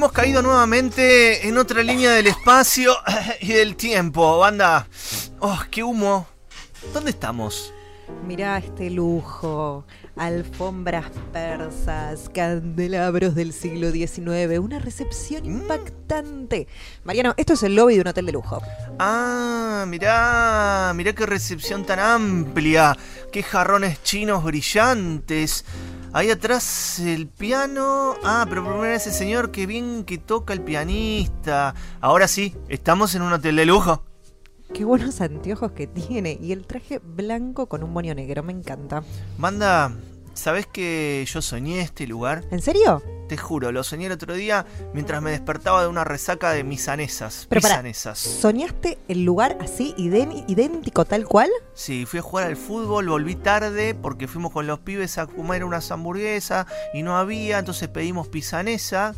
hemos caído nuevamente en otra línea del espacio y del tiempo. Banda, oh, qué humo. ¿Dónde estamos? Mirá este lujo, alfombras persas, candelabros del siglo XIX, una recepción Mm. impactante. Mariano, esto es el lobby de un hotel de lujo. Ah, mirá, mirá qué recepción tan amplia. Qué jarrones chinos brillantes. Ahí atrás el piano. Ah, pero vez ese señor, qué bien que toca el pianista. Ahora sí, estamos en un hotel de lujo. Qué buenos anteojos que tiene y el traje blanco con un moño negro, me encanta. Banda, ¿sabés que yo soñé este lugar? ¿En serio? Te juro, lo soñé el otro día mientras me despertaba de una resaca de misanesas. Pero. ¿Soñaste el lugar así, idén- idéntico tal cual? Sí, fui a jugar al fútbol, volví tarde porque fuimos con los pibes a comer unas hamburguesas y no había, entonces pedimos pisanesa,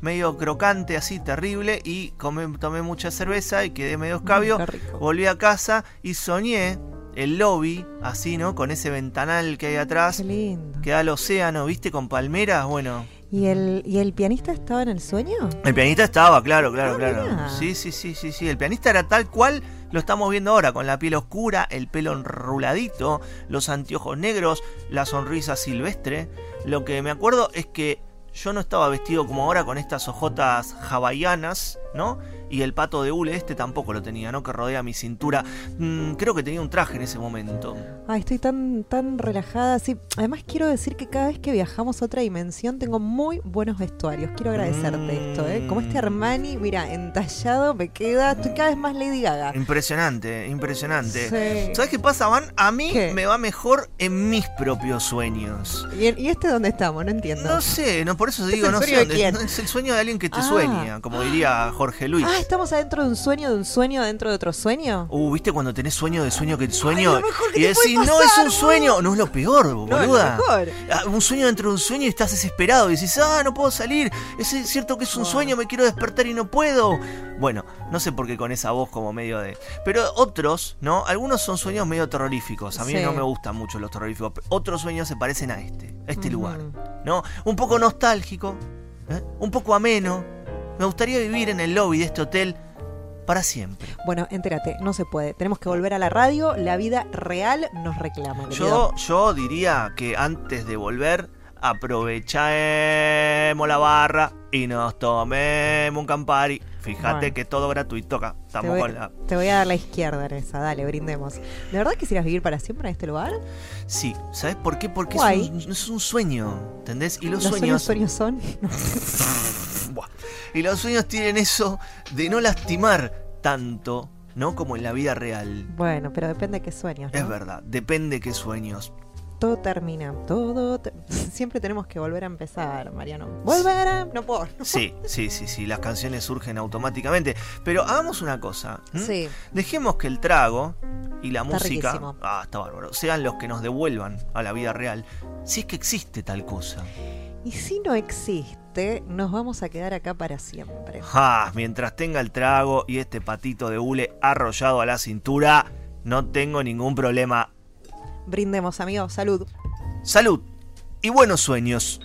medio crocante así, terrible, y comé- tomé mucha cerveza y quedé medio escabio. Mm, qué rico. Volví a casa y soñé el lobby, así, ¿no? Con ese ventanal que hay atrás, Qué lindo. que da al océano, ¿viste? Con palmeras, bueno. ¿Y el, ¿Y el pianista estaba en el sueño? El pianista estaba, claro, claro, Ah, claro. mirá. Sí, sí, sí, sí, sí. El pianista era tal cual lo estamos viendo ahora, con la piel oscura, el pelo enruladito, los anteojos negros, la sonrisa silvestre. Lo que me acuerdo es que yo no estaba vestido como ahora con estas ojotas hawaianas, ¿no? Y el pato de hule este tampoco lo tenía, ¿no? Que rodea mi cintura. Mm, creo que tenía un traje en ese momento. Ay, estoy tan, tan relajada. Sí, además quiero decir que cada vez que viajamos a otra dimensión tengo muy buenos vestuarios. Quiero agradecerte Mm. esto, ¿eh? Como este Armani, mira, entallado me queda. Estoy cada vez más Lady Gaga. Impresionante, impresionante. Sí. ¿Sabes qué pasa, Van? A mí ¿Qué? me va mejor en mis propios sueños. ¿Y, este dónde estamos? No entiendo. No sé, no por eso ¿Es digo, el no sé de dónde- no, es el sueño de alguien que te Ah. sueña, como diría Jorge Luis. Ah, estamos adentro de un sueño, de un sueño, dentro de otro sueño. Uh, ¿viste cuando tenés sueño de sueño que sueño? mejor que y decís, no, es un sueño. No es lo peor, No, boluda. es lo mejor. Ah, Un sueño dentro de un sueño y estás desesperado y decís, ah, no puedo salir. Es cierto que es un sueño, me quiero despertar y no puedo. Bueno, no sé por qué con esa voz como medio de... Pero otros, ¿no? Algunos son sueños medio terroríficos. A mí Sí. no me gustan mucho los terroríficos. Otros sueños se parecen a este, a este lugar. ¿No? Un poco nostálgico, ¿eh? un poco ameno. Me gustaría vivir en el lobby de este hotel para siempre. Bueno, entérate, no se puede. Tenemos que volver a la radio. La vida real nos reclama. Yo, yo diría que antes de volver, aprovechemos la barra y nos tomemos un Campari. Fíjate Bueno. que todo gratuito acá. Te voy, con la. te voy a dar la izquierda en esa, dale, brindemos. ¿De verdad quisieras vivir para siempre en este lugar? Sí, ¿sabes por qué? Porque es un, es un sueño, ¿entendés? Y los, ¿Los sueños. sueños, sueños son? Buah. Y los sueños tienen eso de no lastimar tanto, ¿no? Como en la vida real. bueno, pero depende de qué sueños. ¿no? Es verdad, depende qué sueños. Todo termina, todo... te- Siempre tenemos que volver a empezar, Mariano. ¡Volver a...! No puedo. Sí, sí, sí, sí, las canciones surgen automáticamente. Pero hagamos una cosa. ¿m? Sí. Dejemos que el trago y la Está música, riquísimo. ah, está bárbaro, sean los que nos devuelvan a la vida real. Si es que existe tal cosa. Y si no existe, nos vamos a quedar acá para siempre. Ah, mientras tenga el trago y este patito de hule arrollado a la cintura, no tengo ningún problema. Brindemos, amigos. Salud. Salud y buenos sueños.